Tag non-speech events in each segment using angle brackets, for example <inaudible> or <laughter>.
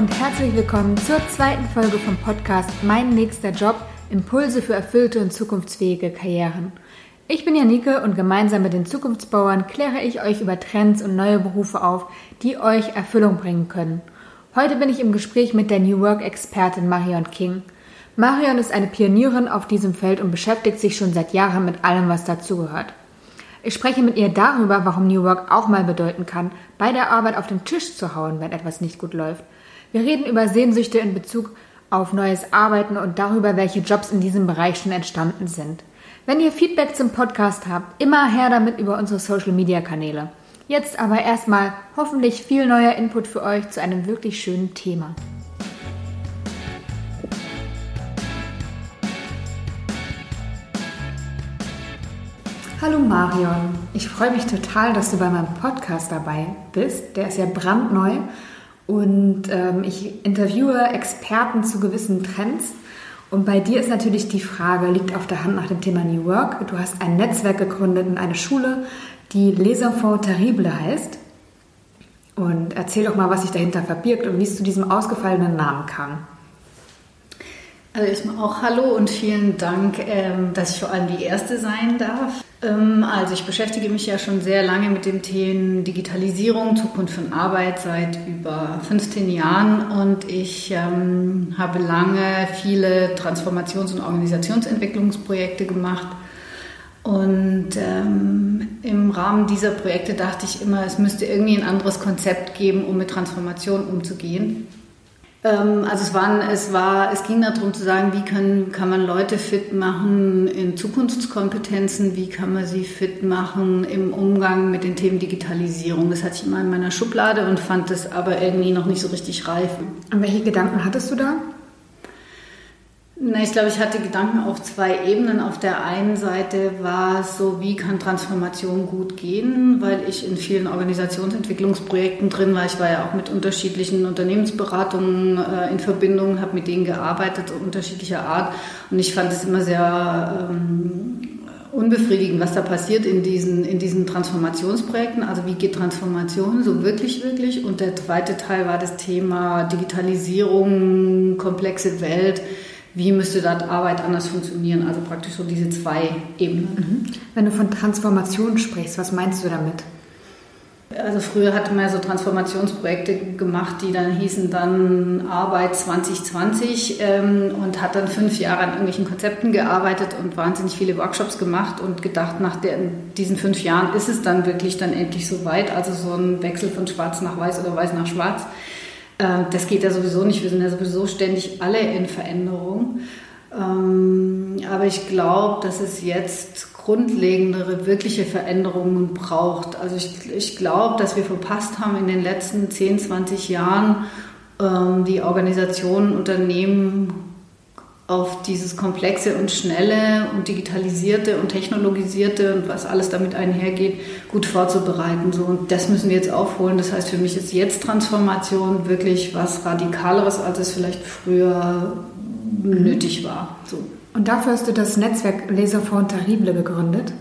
und herzlich willkommen zur zweiten Folge vom Podcast Mein nächster Job Impulse für erfüllte und zukunftsfähige Karrieren. Ich bin Janike und gemeinsam mit den Zukunftsbauern kläre ich euch über Trends und neue Berufe auf, die euch Erfüllung bringen können. Heute bin ich im Gespräch mit der New Work Expertin Marion King. Marion ist eine Pionierin auf diesem Feld und beschäftigt sich schon seit Jahren mit allem, was dazugehört. Ich spreche mit ihr darüber, warum New Work auch mal bedeuten kann, bei der Arbeit auf den Tisch zu hauen, wenn etwas nicht gut läuft. Wir reden über Sehnsüchte in Bezug auf neues Arbeiten und darüber, welche Jobs in diesem Bereich schon entstanden sind. Wenn ihr Feedback zum Podcast habt, immer her damit über unsere Social Media Kanäle. Jetzt aber erstmal hoffentlich viel neuer Input für euch zu einem wirklich schönen Thema. Hallo Marion, ich freue mich total, dass du bei meinem Podcast dabei bist. Der ist ja brandneu und ähm, ich interviewe Experten zu gewissen Trends. Und bei dir ist natürlich die Frage, liegt auf der Hand nach dem Thema New Work. Du hast ein Netzwerk gegründet in eine Schule, die Les Enfants Terribles heißt. Und erzähl doch mal, was sich dahinter verbirgt und wie es zu diesem ausgefallenen Namen kam. Also erstmal auch Hallo und vielen Dank, ähm, dass ich vor allem die Erste sein darf. Ähm, also ich beschäftige mich ja schon sehr lange mit dem Thema Digitalisierung, Zukunft von Arbeit seit über 15 Jahren und ich ähm, habe lange viele Transformations- und Organisationsentwicklungsprojekte gemacht. Und im Rahmen dieser Projekte dachte ich immer, es müsste irgendwie ein anderes Konzept geben, um mit Transformation umzugehen. Ähm, also es, waren, es, war, es ging darum zu sagen, wie können, kann man Leute fit machen in Zukunftskompetenzen, wie kann man sie fit machen im Umgang mit den Themen Digitalisierung. Das hatte ich immer in meiner Schublade und fand das aber irgendwie noch nicht so richtig reif. Und welche Gedanken hattest du da? Na, ich glaube, ich hatte Gedanken auf zwei Ebenen. Auf der einen Seite war es so, wie kann Transformation gut gehen, weil ich in vielen Organisationsentwicklungsprojekten drin war. Ich war ja auch mit unterschiedlichen Unternehmensberatungen äh, in Verbindung, habe mit denen gearbeitet, unterschiedlicher Art. Und ich fand es immer sehr ähm, unbefriedigend, was da passiert in diesen, in diesen Transformationsprojekten. Also wie geht Transformation so wirklich, wirklich? Und der zweite Teil war das Thema Digitalisierung, komplexe Welt wie müsste dort Arbeit anders funktionieren? Also praktisch so diese zwei Ebenen. Mhm. Wenn du von Transformation sprichst, was meinst du damit? Also früher hatte man ja so Transformationsprojekte gemacht, die dann hießen dann Arbeit 2020 ähm, und hat dann fünf Jahre an irgendwelchen Konzepten gearbeitet und wahnsinnig viele Workshops gemacht und gedacht, nach der, diesen fünf Jahren ist es dann wirklich dann endlich so weit, also so ein Wechsel von schwarz nach weiß oder weiß nach schwarz. Ähm, das geht ja sowieso nicht. Wir sind ja sowieso ständig alle in Veränderung. Ähm, aber ich glaube, dass es jetzt grundlegendere, wirkliche Veränderungen braucht. Also ich, ich glaube, dass wir verpasst haben in den letzten 10, 20 Jahren, ähm, die Organisationen, Unternehmen auf dieses komplexe und schnelle und digitalisierte und technologisierte und was alles damit einhergeht, gut vorzubereiten. So, und das müssen wir jetzt aufholen. Das heißt, für mich ist jetzt Transformation wirklich was Radikaleres, als es vielleicht früher mhm. nötig war. So. Und dafür hast du das Netzwerk Laserfond Terrible gegründet?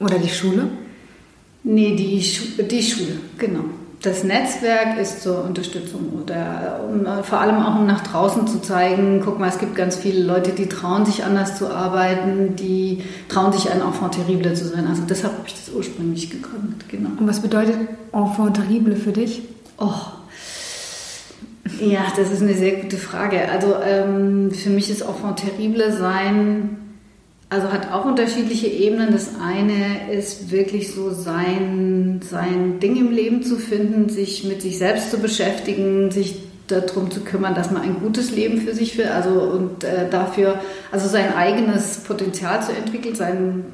Oder die Schule? Nee, die, Schu die Schule, genau das Netzwerk ist zur Unterstützung oder um, vor allem auch um nach draußen zu zeigen, guck mal, es gibt ganz viele Leute, die trauen sich anders zu arbeiten, die trauen sich ein Enfant terrible zu sein. Also deshalb habe ich das ursprünglich gegründet, genau. Und was bedeutet Enfant terrible für dich? Oh, ja, das ist eine sehr gute Frage. Also ähm, für mich ist Enfant terrible sein also hat auch unterschiedliche Ebenen. Das eine ist wirklich so sein, sein Ding im Leben zu finden, sich mit sich selbst zu beschäftigen, sich darum zu kümmern, dass man ein gutes Leben für sich will, also und äh, dafür, also sein eigenes Potenzial zu entwickeln, sein,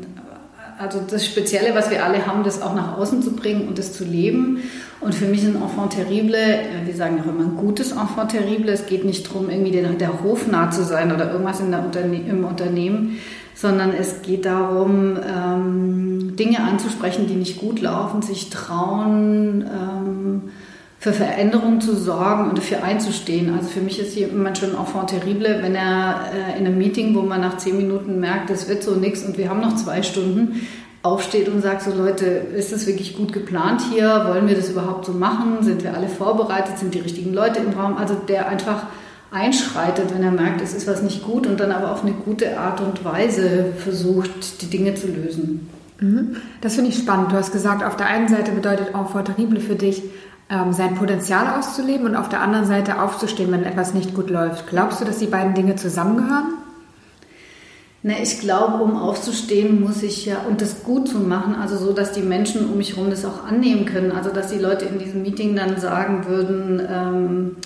also das Spezielle, was wir alle haben, das auch nach außen zu bringen und das zu leben. Und für mich ein Enfant terrible, wir sagen auch immer ein gutes Enfant terrible. Es geht nicht darum, irgendwie der, der Hofnah zu sein oder irgendwas in der Unterne im Unternehmen, sondern es geht darum, ähm, Dinge anzusprechen, die nicht gut laufen, sich trauen, ähm, für Veränderungen zu sorgen und dafür einzustehen. Also für mich ist jemand schon Enfant terrible, wenn er äh, in einem Meeting, wo man nach zehn Minuten merkt, es wird so nichts und wir haben noch zwei Stunden, aufsteht und sagt so Leute, ist das wirklich gut geplant hier? Wollen wir das überhaupt so machen? Sind wir alle vorbereitet? Sind die richtigen Leute im Raum? Also der einfach einschreitet, wenn er merkt, es ist was nicht gut und dann aber auf eine gute Art und Weise versucht, die Dinge zu lösen. Mhm. Das finde ich spannend. Du hast gesagt, auf der einen Seite bedeutet Enfant terrible für dich, ähm, sein Potenzial auszuleben und auf der anderen Seite aufzustehen, wenn etwas nicht gut läuft. Glaubst du, dass die beiden Dinge zusammengehören? Na, ich glaube, um aufzustehen, muss ich ja, und das gut zu machen, also so, dass die Menschen um mich herum das auch annehmen können. Also, dass die Leute in diesem Meeting dann sagen würden, ähm,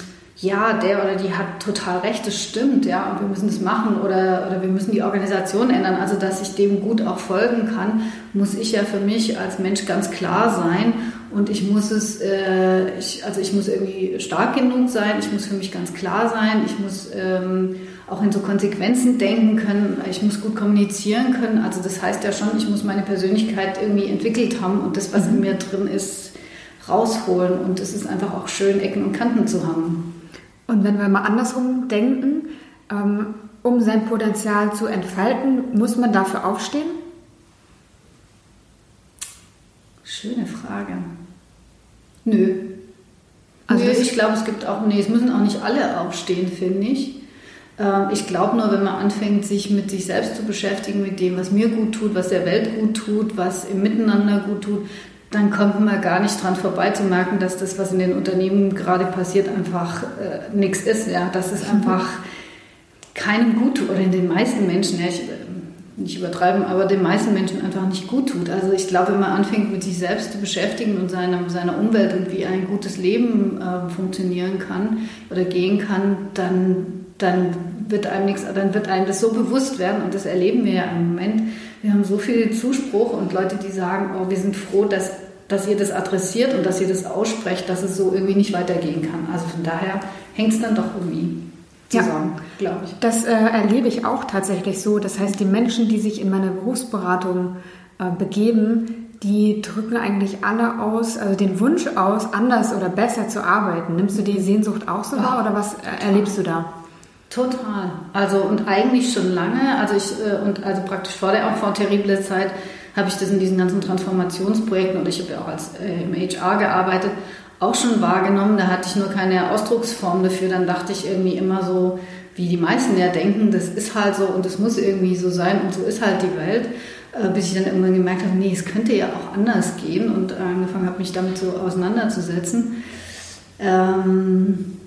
ja, der oder die hat total recht, das stimmt, ja, und wir müssen das machen oder, oder wir müssen die Organisation ändern. Also, dass ich dem gut auch folgen kann, muss ich ja für mich als Mensch ganz klar sein und ich muss es, äh, ich, also ich muss irgendwie stark genug sein, ich muss für mich ganz klar sein, ich muss ähm, auch in so Konsequenzen denken können. Ich muss gut kommunizieren können. Also das heißt ja schon, ich muss meine Persönlichkeit irgendwie entwickelt haben und das, was in mir drin ist, rausholen. Und es ist einfach auch schön, Ecken und Kanten zu haben. Und wenn wir mal andersrum denken, ähm, um sein Potenzial zu entfalten, muss man dafür aufstehen? Schöne Frage. Nö. Also Nö, ich glaube, es gibt auch, nee, es müssen auch nicht alle aufstehen, finde ich. Ähm, ich glaube nur, wenn man anfängt, sich mit sich selbst zu beschäftigen, mit dem, was mir gut tut, was der Welt gut tut, was im Miteinander gut tut, dann kommt man gar nicht dran vorbei zu merken, dass das, was in den Unternehmen gerade passiert, einfach äh, nichts ist. Ja? Dass es einfach keinem gut tut oder in den meisten Menschen, ja, ich, nicht übertreiben, aber den meisten Menschen einfach nicht gut tut. Also ich glaube, wenn man anfängt, mit sich selbst zu beschäftigen und seiner, seiner Umwelt und wie ein gutes Leben äh, funktionieren kann oder gehen kann, dann dann wird einem nichts, dann wird einem das so bewusst werden und das erleben wir ja im Moment. Wir haben so viel Zuspruch und Leute, die sagen, oh, wir sind froh, dass, dass ihr das adressiert und dass ihr das aussprecht, dass es so irgendwie nicht weitergehen kann. Also von daher hängt es dann doch irgendwie zusammen, ja, glaube ich. Das äh, erlebe ich auch tatsächlich so. Das heißt, die Menschen, die sich in meine Berufsberatung äh, begeben, die drücken eigentlich alle aus, also den Wunsch aus, anders oder besser zu arbeiten. Nimmst du die Sehnsucht auch so wahr oder was äh, erlebst du da? Total. Also und eigentlich schon lange, also ich äh, und also praktisch vor der Enfant terrible Zeit habe ich das in diesen ganzen Transformationsprojekten und ich habe ja auch als äh, im HR gearbeitet, auch schon wahrgenommen. Da hatte ich nur keine Ausdrucksform dafür. Dann dachte ich irgendwie immer so, wie die meisten ja denken, das ist halt so und es muss irgendwie so sein und so ist halt die Welt. Äh, bis ich dann irgendwann gemerkt habe, nee, es könnte ja auch anders gehen und angefangen habe, mich damit so auseinanderzusetzen. Ähm,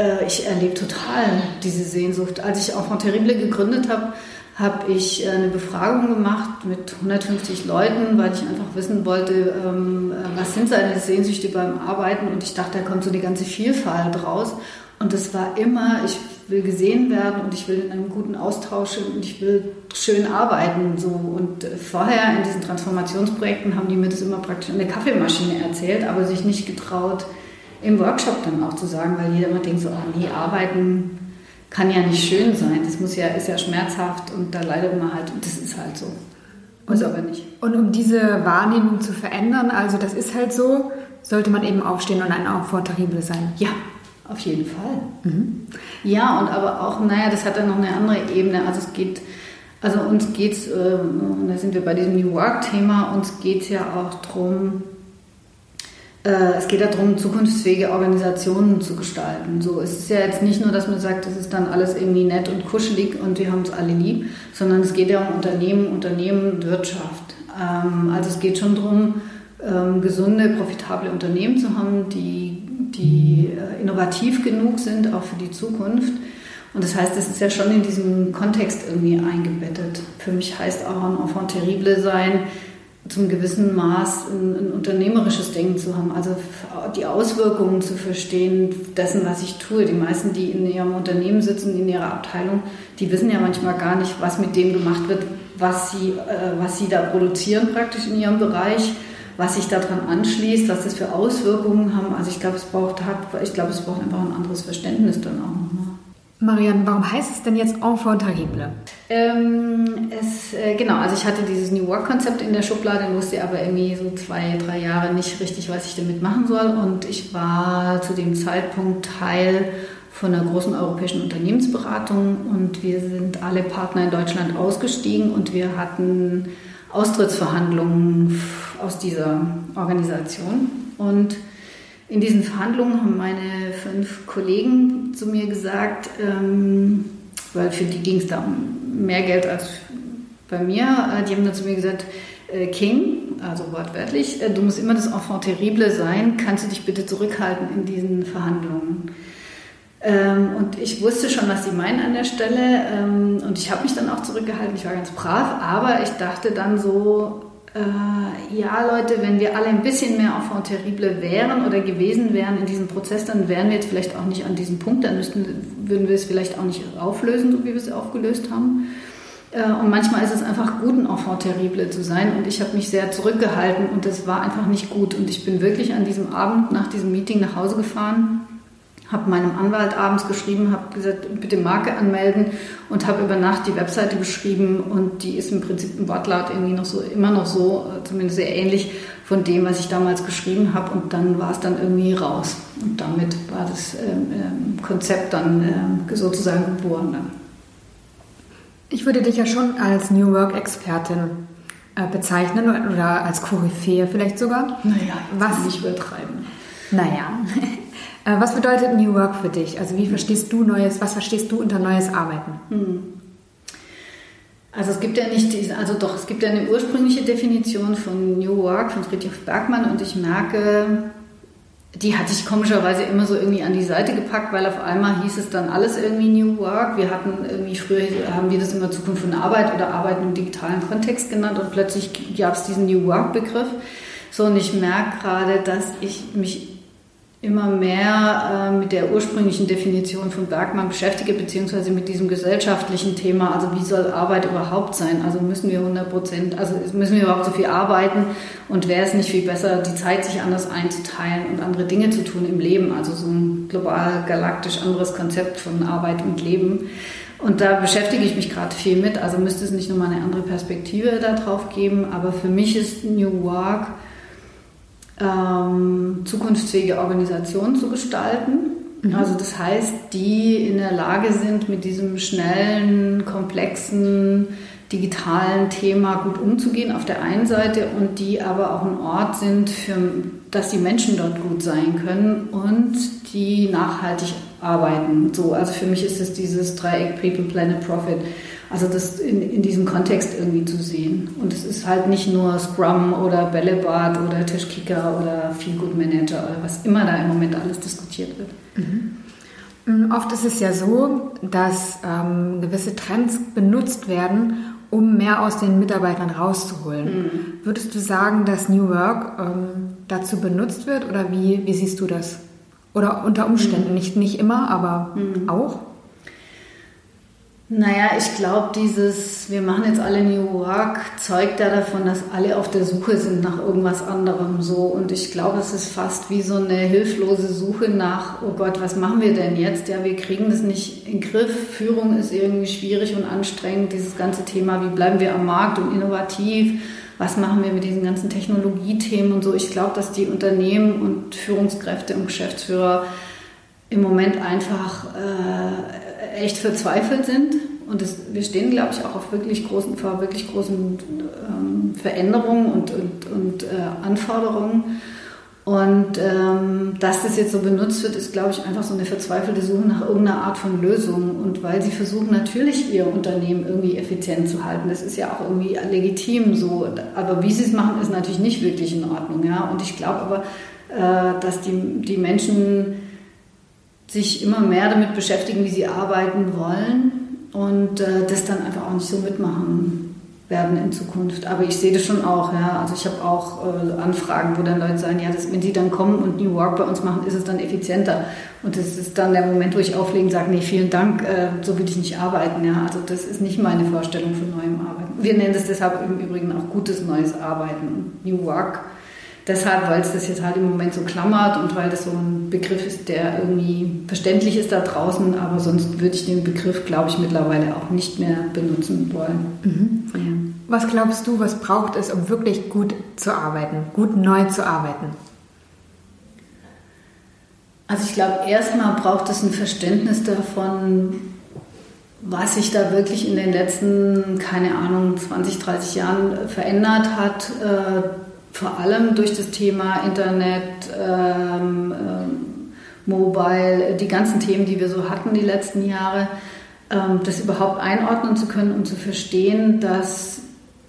äh, ich erlebe total diese Sehnsucht. Als ich von Terrible gegründet habe, habe ich äh, eine Befragung gemacht mit 150 Leuten, weil ich einfach wissen wollte, ähm, äh, was sind seine Sehnsüchte beim Arbeiten. Und ich dachte, da kommt so eine ganze Vielfalt raus. Und das war immer, ich will gesehen werden und ich will in einem guten Austausch und ich will schön arbeiten. So. Und vorher in diesen Transformationsprojekten haben die mir das immer praktisch in der Kaffeemaschine erzählt, aber sich nicht getraut, im Workshop dann auch zu sagen, weil jeder immer denkt so, oh nee, arbeiten kann ja nicht schön sein, das muss ja, ist ja schmerzhaft und da leidet man halt und das ist halt so. Muss aber nicht. Und um diese Wahrnehmung zu verändern, also das ist halt so, sollte man eben aufstehen und ein Enfant terrible sein. Ja, auf jeden Fall. Mhm. Ja, und aber auch, naja, das hat dann noch eine andere Ebene. Also es geht, also uns geht es, äh, da sind wir bei diesem New Work-Thema, uns geht es ja auch darum, es geht darum, zukunftsfähige Organisationen zu gestalten. So, es ist ja jetzt nicht nur, dass man sagt, das ist dann alles irgendwie nett und kuschelig und wir haben es alle lieb, sondern es geht ja um Unternehmen, Unternehmen und Wirtschaft. Ähm, also es geht schon darum, ähm, gesunde, profitable Unternehmen zu haben, die, die äh, innovativ genug sind, auch für die Zukunft. Und das heißt, es ist ja schon in diesem Kontext irgendwie eingebettet. Für mich heißt auch ein Enfant terrible sein, zum gewissen Maß ein, ein, unternehmerisches Denken zu haben, also die Auswirkungen zu verstehen dessen, was ich tue. Die meisten, die in ihrem Unternehmen sitzen, in ihrer Abteilung, die wissen ja manchmal gar nicht, was mit dem gemacht wird, was sie, äh, was sie da produzieren praktisch in ihrem Bereich, was sich daran anschließt, was das für Auswirkungen haben. Also ich glaube, es braucht, ich glaube, es braucht einfach ein anderes Verständnis dann auch nochmal. Marianne, warum heißt es denn jetzt Enfant terrible? Ähm, es, äh, genau, also ich hatte dieses New Work-Konzept in der Schublade, wusste aber irgendwie so zwei, drei Jahre nicht richtig, was ich damit machen soll. Und ich war zu dem Zeitpunkt Teil von einer großen europäischen Unternehmensberatung und wir sind alle Partner in Deutschland ausgestiegen und wir hatten Austrittsverhandlungen aus dieser Organisation. Und in diesen Verhandlungen haben meine fünf Kollegen zu mir gesagt, ähm, weil für die ging es da um mehr Geld als bei mir, äh, die haben dann zu mir gesagt, äh, King, also wortwörtlich, äh, du musst immer das Enfant terrible sein, kannst du dich bitte zurückhalten in diesen Verhandlungen. Ähm, und ich wusste schon, was sie meinen an der Stelle ähm, und ich habe mich dann auch zurückgehalten, ich war ganz brav, aber ich dachte dann so, äh, ja Leute, wenn wir alle ein bisschen mehr Enfant terrible wären oder gewesen wären in diesem Prozess, dann wären wir jetzt vielleicht auch nicht an diesem Punkt, dann müssten, würden wir es vielleicht auch nicht auflösen, so wie wir es aufgelöst haben. Äh, und manchmal ist es einfach gut, ein Enfant terrible zu sein. Und ich habe mich sehr zurückgehalten und das war einfach nicht gut. Und ich bin wirklich an diesem Abend nach diesem Meeting nach Hause gefahren, habe meinem Anwalt abends geschrieben, habe gesagt, bitte Marke anmelden und habe über Nacht die Webseite geschrieben und die ist im Prinzip im Wortlaut irgendwie noch so, immer noch so, zumindest sehr ähnlich von dem, was ich damals geschrieben habe. Und dann war es dann irgendwie raus. Und damit war das ähm, ähm Konzept dann ähm, sozusagen geboren. Dann. Ich würde dich ja schon als New Work-Expertin äh, bezeichnen oder als Koryphäe vielleicht sogar. Naja, was nicht übertreiben. Naja. Äh, was bedeutet New Work für dich? Also wie verstehst du Neues, was verstehst du unter neues Arbeiten? Hm. Also es gibt ja nicht, also doch, es gibt ja eine ursprüngliche Definition von New Work von Friedrich Bergmann und ich merke, die hatte ich komischerweise immer so irgendwie an die Seite gepackt, weil auf einmal hieß es dann alles irgendwie New Work. Wir hatten irgendwie früher haben wir das immer Zukunft von Arbeit oder Arbeit im digitalen Kontext genannt und plötzlich gab es diesen New Work Begriff. So und ich merke gerade, dass ich mich immer mehr äh, mit der ursprünglichen Definition von Bergmann beschäftige, beziehungsweise mit diesem gesellschaftlichen Thema, also wie soll Arbeit überhaupt sein? Also müssen wir 100 Prozent, also müssen wir überhaupt so viel arbeiten und wäre es nicht viel besser, die Zeit sich anders einzuteilen und andere Dinge zu tun im Leben, also so ein global galaktisch anderes Konzept von Arbeit und Leben. Und da beschäftige ich mich gerade viel mit, also müsste es nicht nochmal eine andere Perspektive darauf geben, aber für mich ist New Work ähm, zukunftsfähige Organisationen zu gestalten. Mhm. Also das heißt, die in der Lage sind, mit diesem schnellen, komplexen, digitalen Thema gut umzugehen auf der einen Seite und die aber auch ein Ort sind, für, dass die Menschen dort gut sein können und die nachhaltig arbeiten. So, also für mich ist es dieses Dreieck People, Planet, Profit. Also das in, in diesem Kontext irgendwie zu sehen. Und es ist halt nicht nur Scrum oder Bällebad oder Tischkicker oder Feel Good Manager oder was immer da im Moment alles diskutiert wird. Mhm. Oft ist es ja so, dass ähm, gewisse Trends benutzt werden, um mehr aus den Mitarbeitern rauszuholen. Mhm. Würdest du sagen, dass New Work ähm, dazu benutzt wird oder wie, wie siehst du das? Oder unter Umständen, mhm. nicht, nicht immer, aber mhm. auch? Naja, ich glaube, dieses, wir machen jetzt alle New Work, zeugt ja davon, dass alle auf der Suche sind nach irgendwas anderem so. Und ich glaube, es ist fast wie so eine hilflose Suche nach, oh Gott, was machen wir denn jetzt? Ja, wir kriegen das nicht in den Griff. Führung ist irgendwie schwierig und anstrengend. Dieses ganze Thema, wie bleiben wir am Markt und innovativ? Was machen wir mit diesen ganzen Technologiethemen und so? Ich glaube, dass die Unternehmen und Führungskräfte und Geschäftsführer im Moment einfach äh, echt verzweifelt sind. Und das, wir stehen, glaube ich, auch auf wirklich großen, vor wirklich großen ähm, Veränderungen und, und, und äh, Anforderungen. Und ähm, dass das jetzt so benutzt wird, ist, glaube ich, einfach so eine verzweifelte Suche nach irgendeiner Art von Lösung. Und weil sie versuchen natürlich ihr Unternehmen irgendwie effizient zu halten. Das ist ja auch irgendwie legitim so. Aber wie sie es machen, ist natürlich nicht wirklich in Ordnung. Ja? Und ich glaube aber, äh, dass die, die Menschen sich immer mehr damit beschäftigen, wie sie arbeiten wollen und äh, das dann einfach auch nicht so mitmachen werden in Zukunft. Aber ich sehe das schon auch, ja. Also ich habe auch äh, Anfragen, wo dann Leute sagen, ja, das, wenn sie dann kommen und New Work bei uns machen, ist es dann effizienter. Und das ist dann der Moment, wo ich auflege und sage, nee, vielen Dank, äh, so will ich nicht arbeiten. Ja. Also das ist nicht meine Vorstellung von neuem Arbeiten. Wir nennen das deshalb im Übrigen auch gutes neues Arbeiten. New Work deshalb, weil es das jetzt halt im Moment so klammert und weil das so ein Begriff ist, der irgendwie verständlich ist da draußen, aber sonst würde ich den Begriff, glaube ich, mittlerweile auch nicht mehr benutzen wollen. Mhm. Was glaubst du, was braucht es, um wirklich gut zu arbeiten, gut neu zu arbeiten? Also ich glaube, erstmal braucht es ein Verständnis davon, was sich da wirklich in den letzten, keine Ahnung, 20, 30 Jahren verändert hat, äh, vor allem durch das Thema Internet, ähm, äh, Mobile, die ganzen Themen, die wir so hatten die letzten Jahre, ähm, das überhaupt einordnen zu können und zu verstehen, dass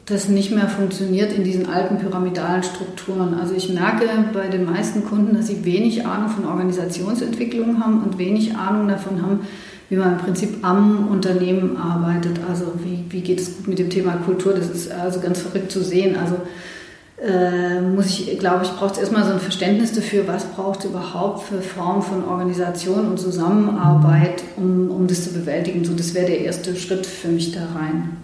das nicht mehr funktioniert in diesen alten pyramidalen Strukturen. Also ich merke bei den meisten Kunden, dass sie wenig Ahnung von Organisationsentwicklung haben und wenig Ahnung davon haben, wie man im Prinzip am Unternehmen arbeitet. Also wie, wie geht es gut mit dem Thema Kultur? Das ist also ganz verrückt zu sehen. Also äh, muss ich, glaube ich, braucht es erstmal so ein Verständnis dafür, was braucht es überhaupt für Formen von Organisation und Zusammenarbeit, um, um das zu bewältigen. So, das wäre der erste Schritt für mich da rein.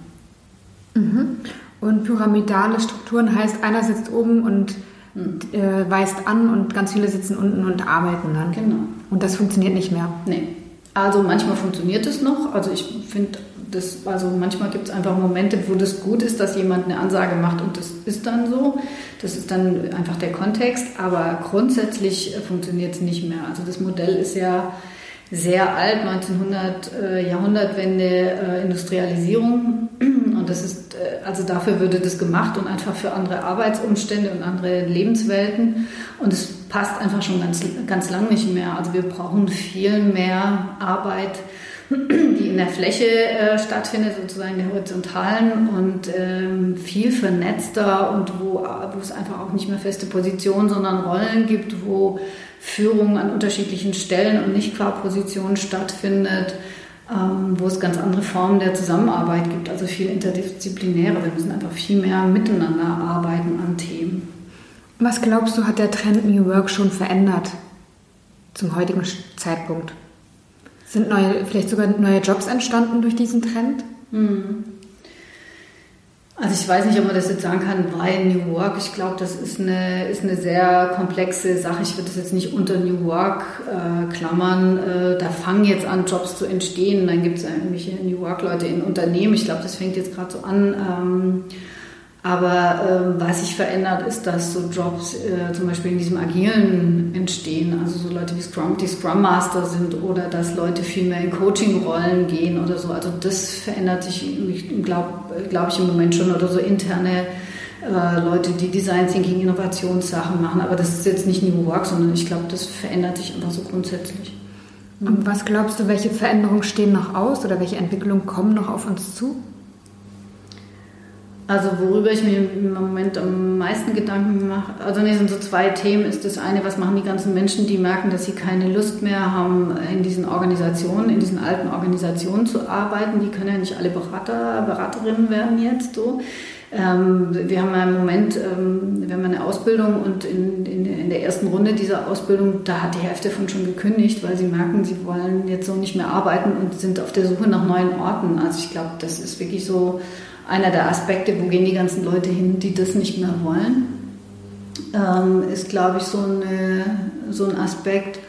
Mhm. Und pyramidale Strukturen heißt, einer sitzt oben und hm. äh, weist an und ganz viele sitzen unten und arbeiten dann. Genau. Und das funktioniert nicht mehr. Nee. Also manchmal funktioniert es noch. Also ich finde, das, also manchmal gibt es einfach Momente, wo das gut ist, dass jemand eine Ansage macht und das ist dann so. Das ist dann einfach der Kontext. Aber grundsätzlich funktioniert es nicht mehr. Also das Modell ist ja sehr alt, 1900 äh, Jahrhundertwende äh, Industrialisierung und das ist äh, also dafür würde das gemacht und einfach für andere Arbeitsumstände und andere Lebenswelten und es passt einfach schon ganz ganz lang nicht mehr. Also wir brauchen viel mehr Arbeit, die in der Fläche äh, stattfindet, sozusagen der horizontalen und ähm, viel vernetzter und wo, wo es einfach auch nicht mehr feste Positionen, sondern Rollen gibt, wo Führung an unterschiedlichen Stellen und nicht qua Position stattfindet, ähm, wo es ganz andere Formen der Zusammenarbeit gibt, also viel interdisziplinärer. Wir müssen einfach viel mehr miteinander arbeiten an Themen. Was glaubst du, hat der Trend New Work schon verändert zum heutigen Zeitpunkt? Sind neue, vielleicht sogar neue Jobs entstanden durch diesen Trend? Hm. Also ich weiß nicht, ob man das jetzt sagen kann, weil New Work. Ich glaube, das ist eine, ist eine sehr komplexe Sache. Ich würde das jetzt nicht unter New Work äh, klammern. Äh, da fangen jetzt an, Jobs zu entstehen. Dann gibt es irgendwelche New Work-Leute in Unternehmen. Ich glaube, das fängt jetzt gerade so an. Ähm, aber ähm, was sich verändert, ist, dass so Jobs äh, zum Beispiel in diesem Agilen entstehen. Also so Leute wie Scrum, die Scrum Master sind oder dass Leute viel mehr in Coaching-Rollen gehen oder so. Also das verändert sich, glaube glaub ich, im Moment schon. Oder so interne äh, Leute, die Design Thinking, Innovationssachen machen. Aber das ist jetzt nicht New Work, sondern ich glaube, das verändert sich einfach so grundsätzlich. Und was glaubst du, welche Veränderungen stehen noch aus oder welche Entwicklungen kommen noch auf uns zu? Also worüber ich mir im Moment am meisten Gedanken mache, also ne, sind so zwei Themen. Ist das eine, was machen die ganzen Menschen, die merken, dass sie keine Lust mehr haben, in diesen Organisationen, in diesen alten Organisationen zu arbeiten. Die können ja nicht alle Berater, Beraterinnen werden jetzt so. Ähm, wir haben ja im Moment, ähm, wir haben eine Ausbildung und in, in, in, der ersten Runde dieser Ausbildung, da hat die Hälfte von schon gekündigt, weil sie merken, sie wollen jetzt so nicht mehr arbeiten und sind auf der Suche nach neuen Orten. Also ich glaube, das ist wirklich so einer der Aspekte, wo gehen die ganzen Leute hin, die das nicht mehr wollen, ähm, ist, glaube ich, so, eine, so ein Aspekt.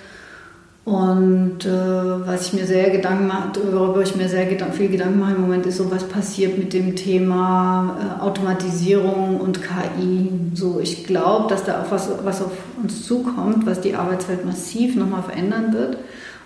Und äh, was ich mir sehr Gedanken mache, worüber ich mir sehr viel Gedanken mache im Moment, ist so, was passiert mit dem Thema äh, Automatisierung und KI. So, ich glaube, dass da auch was, was auf uns zukommt, was die Arbeitswelt massiv nochmal verändern wird.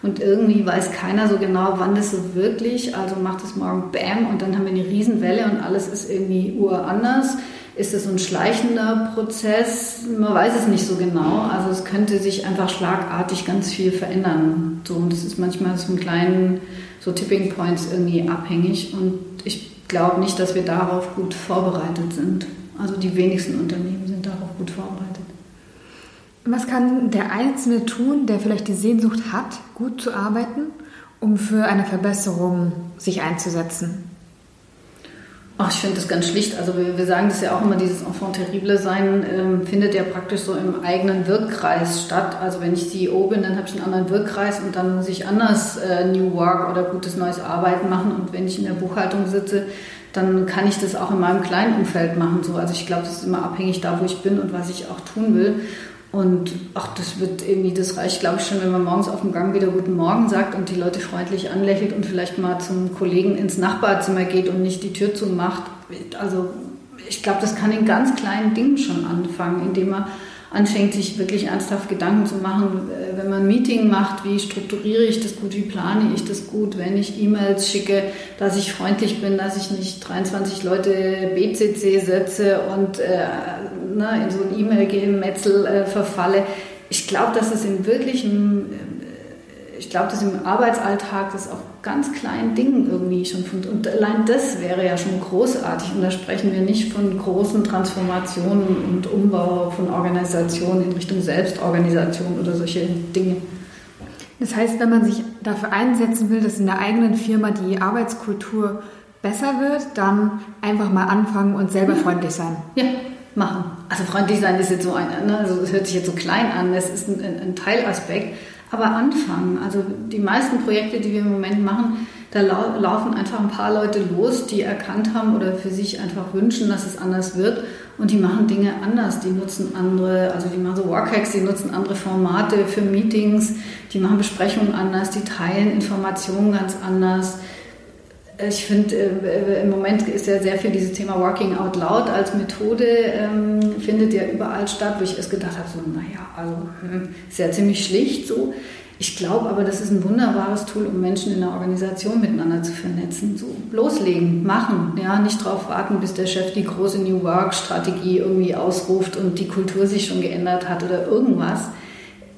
Und irgendwie weiß keiner so genau, wann das so wirklich, also macht es morgen Bam und dann haben wir eine Riesenwelle und alles ist irgendwie uranders. Ist es so ein schleichender Prozess? Man weiß es nicht so genau. Also es könnte sich einfach schlagartig ganz viel verändern. So, und das ist manchmal so ein kleinen, so Tipping Points irgendwie abhängig. Und ich glaube nicht, dass wir darauf gut vorbereitet sind. Also die wenigsten Unternehmen sind darauf gut vorbereitet. Was kann der Einzelne tun, der vielleicht die Sehnsucht hat, gut zu arbeiten, um für eine Verbesserung sich einzusetzen? Ach, ich finde das ganz schlicht. Also wir, wir, sagen das ja auch immer, dieses Enfant terrible sein ähm, findet ja praktisch so im eigenen Wirkkreis statt. Also wenn ich CEO bin, dann habe ich einen anderen Wirkkreis und dann muss ich anders äh, New Work oder gutes neues Arbeiten machen. Und wenn ich in der Buchhaltung sitze, dann kann ich das auch in meinem kleinen Umfeld machen. So. Also ich glaube, das ist immer abhängig da, wo ich bin und was ich auch tun will. Und ach, das wird irgendwie, das reicht, glaube ich, schon, wenn man morgens auf dem Gang wieder Guten Morgen sagt und die Leute freundlich anlächelt und vielleicht mal zum Kollegen ins Nachbarzimmer geht und nicht die Tür zumacht. Also ich glaube, das kann in ganz kleinen Dingen schon anfangen, indem man anfängt, sich wirklich ernsthaft Gedanken zu machen, äh, wenn man ein Meeting macht, wie strukturiere ich das gut, wie plane ich das gut, wenn ich E-Mails schicke, dass ich freundlich bin, dass ich nicht 23 Leute BCC setze und äh, ne, in so ein E-Mail-Gemetzel äh, verfalle. Ich glaube, dass es im wirklichen ich glaube, dass im Arbeitsalltag das auf ganz kleinen Dingen irgendwie schon funktioniert. Und allein das wäre ja schon großartig. Und da sprechen wir nicht von großen Transformationen und Umbau von Organisationen in Richtung Selbstorganisation oder solche Dinge. Das heißt, wenn man sich dafür einsetzen will, dass in der eigenen Firma die Arbeitskultur besser wird, dann einfach mal anfangen und selber freundlich sein. Ja, machen. Also freundlich sein ist jetzt so ein, ne? also es hört sich jetzt so klein an, das ist ein, ein Teilaspekt aber anfangen. Also die meisten Projekte, die wir im Moment machen, da lau laufen einfach ein paar Leute los, die erkannt haben oder für sich einfach wünschen, dass es anders wird. Und die machen Dinge anders. Die nutzen andere, also die machen so Workhacks, die nutzen andere Formate für Meetings, die machen Besprechungen anders, die teilen Informationen ganz anders. Ich finde, äh, im Moment ist ja sehr viel dieses Thema Working Out Loud als Methode, ähm, findet ja überall statt, wo ich erst gedacht habe, so, naja, also hm, ist ja ziemlich schlicht so. Ich glaube aber, das ist ein wunderbares Tool, um Menschen in der Organisation miteinander zu vernetzen. So loslegen, machen, ja, nicht darauf warten, bis der Chef die große New Work-Strategie irgendwie ausruft und die Kultur sich schon geändert hat oder irgendwas.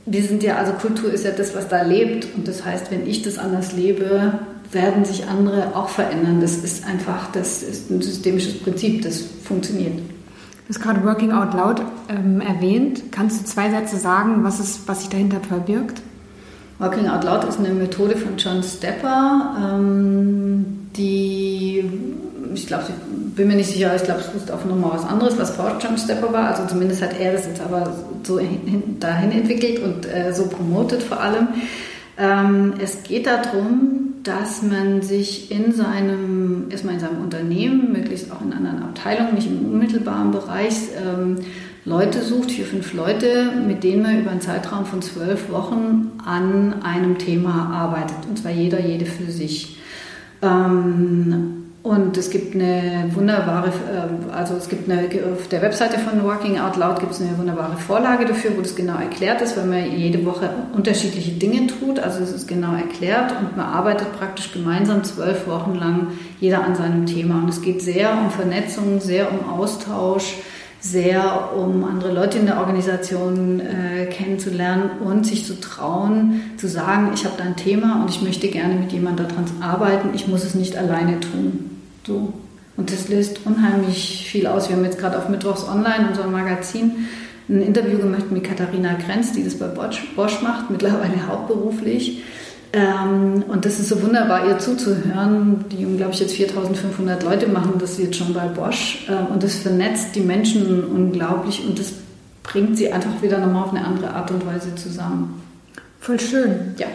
Wir sind ja, also Kultur ist ja das, was da lebt. Und das heißt, wenn ich das anders lebe, werden sich andere auch verändern. Das ist einfach, das ist ein systemisches Prinzip, das funktioniert. Du hast gerade Working Out Loud ähm, erwähnt. Kannst du zwei Sätze sagen, was, ist, was sich dahinter verbirgt? Working Out Loud ist eine Methode von John Stepper, ähm, die, ich glaube, ich bin mir nicht sicher, ich glaube, es wusste auch nochmal was anderes, was vor John Stepper war. Also zumindest hat er das jetzt aber so hin, dahin entwickelt und äh, so promotet vor allem. Ähm, es geht darum, dass man sich in seinem, erstmal in seinem Unternehmen, möglichst auch in anderen Abteilungen, nicht im unmittelbaren Bereich, ähm, Leute sucht, vier, fünf Leute, mit denen man über einen Zeitraum von zwölf Wochen an einem Thema arbeitet. Und zwar jeder, jede für sich. Ähm, und es gibt eine wunderbare, ähm, also es gibt eine, auf der Webseite von Working Out Loud gibt es eine wunderbare Vorlage dafür, wo das genau erklärt ist, weil man jede Woche unterschiedliche Dinge tut. Also es ist genau erklärt und man arbeitet praktisch gemeinsam zwölf Wochen lang jeder an seinem Thema. Und es geht sehr um Vernetzung, sehr um Austausch, sehr um andere Leute in der Organisation äh, kennenzulernen und sich zu trauen, zu sagen, ich habe da ein Thema und ich möchte gerne mit jemandem daran arbeiten, ich muss es nicht alleine tun. So. Und das löst unheimlich viel aus. Wir haben jetzt gerade auf Mittwochs Online, unserem Magazin, ein Interview gemacht mit Katharina Grenz, die das bei Bosch macht, mittlerweile hauptberuflich. Ähm, und das ist so wunderbar, ihr zuzuhören. Die, glaube ich, jetzt 4500 Leute machen das jetzt schon bei Bosch. Ähm, und das vernetzt die Menschen unglaublich und das bringt sie einfach wieder nochmal auf eine andere Art und Weise zusammen. Voll schön. Ja.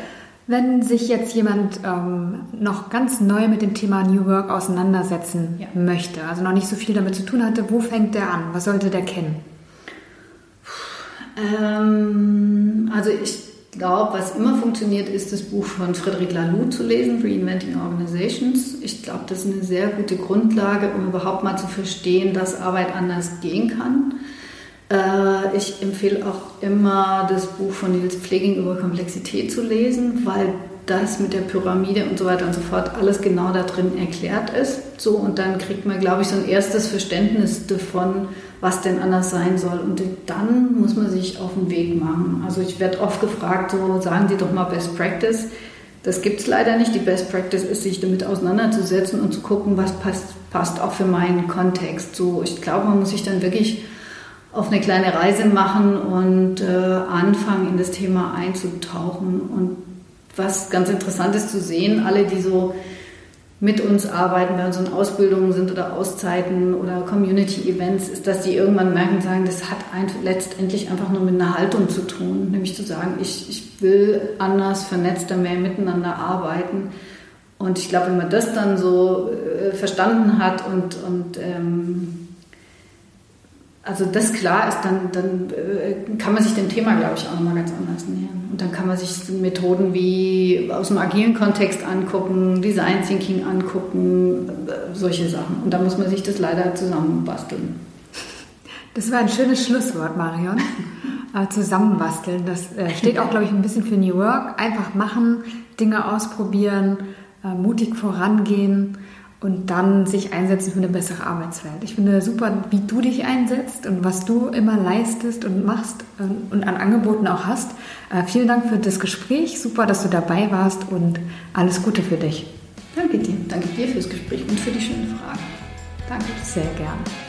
Wenn sich jetzt jemand ähm, noch ganz neu mit dem Thema New Work auseinandersetzen ja. möchte, also noch nicht so viel damit zu tun hatte, wo fängt der an? Was sollte der kennen? Ähm, also ich glaube, was immer funktioniert, ist das Buch von Frederic Laloux zu lesen, Reinventing Organizations. Ich glaube, das ist eine sehr gute Grundlage, um überhaupt mal zu verstehen, dass Arbeit anders gehen kann. Äh, ich empfehle auch immer das Buch von Nils Pfleging über Komplexität zu lesen, weil das mit der Pyramide und so weiter und so fort alles genau da drin erklärt ist. So, und dann kriegt man, glaube ich, so ein erstes Verständnis davon, was denn anders sein soll. Und dann muss man sich auf den Weg machen. Also ich werde oft gefragt, so sagen Sie doch mal Best Practice. Das gibt es leider nicht. Die Best Practice ist, sich damit auseinanderzusetzen und zu gucken, was passt, passt auch für meinen Kontext. So, ich glaube, man muss sich dann wirklich auf eine kleine Reise machen und äh, anfangen, in das Thema einzutauchen. Und was ganz interessant ist zu sehen, alle, die so mit uns arbeiten, bei unseren Ausbildungen sind oder Auszeiten oder Community-Events, ist, dass die irgendwann merken und sagen, das hat ein, letztendlich einfach nur mit einer Haltung zu tun, nämlich zu sagen, ich, ich will anders, vernetzter, mehr miteinander arbeiten. Und ich glaube, wenn man das dann so äh, verstanden hat und, und ähm, also das klar ist, dann, dann äh, kann man sich dem Thema, glaube ich, auch nochmal ganz anders nähern. Und dann kann man sich Methoden wie aus dem agilen Kontext angucken, Design Thinking angucken, äh, solche Sachen. Und da muss man sich das leider zusammenbasteln. Das war ein schönes Schlusswort, Marion. <laughs> äh, zusammenbasteln. Das äh, steht auch, glaube ich, ein bisschen für New Work. Einfach machen, Dinge ausprobieren, mutig vorangehen und dann sich einsetzen für eine bessere Arbeitswelt. Ich finde super, wie du dich einsetzt und was du immer leistest und machst äh, und an Angeboten auch hast. Äh, vielen Dank für das Gespräch. Super, dass du dabei warst und alles Gute für dich. Danke dir. Danke dir fürs Gespräch und für die schönen Fragen. Danke. Sehr gern.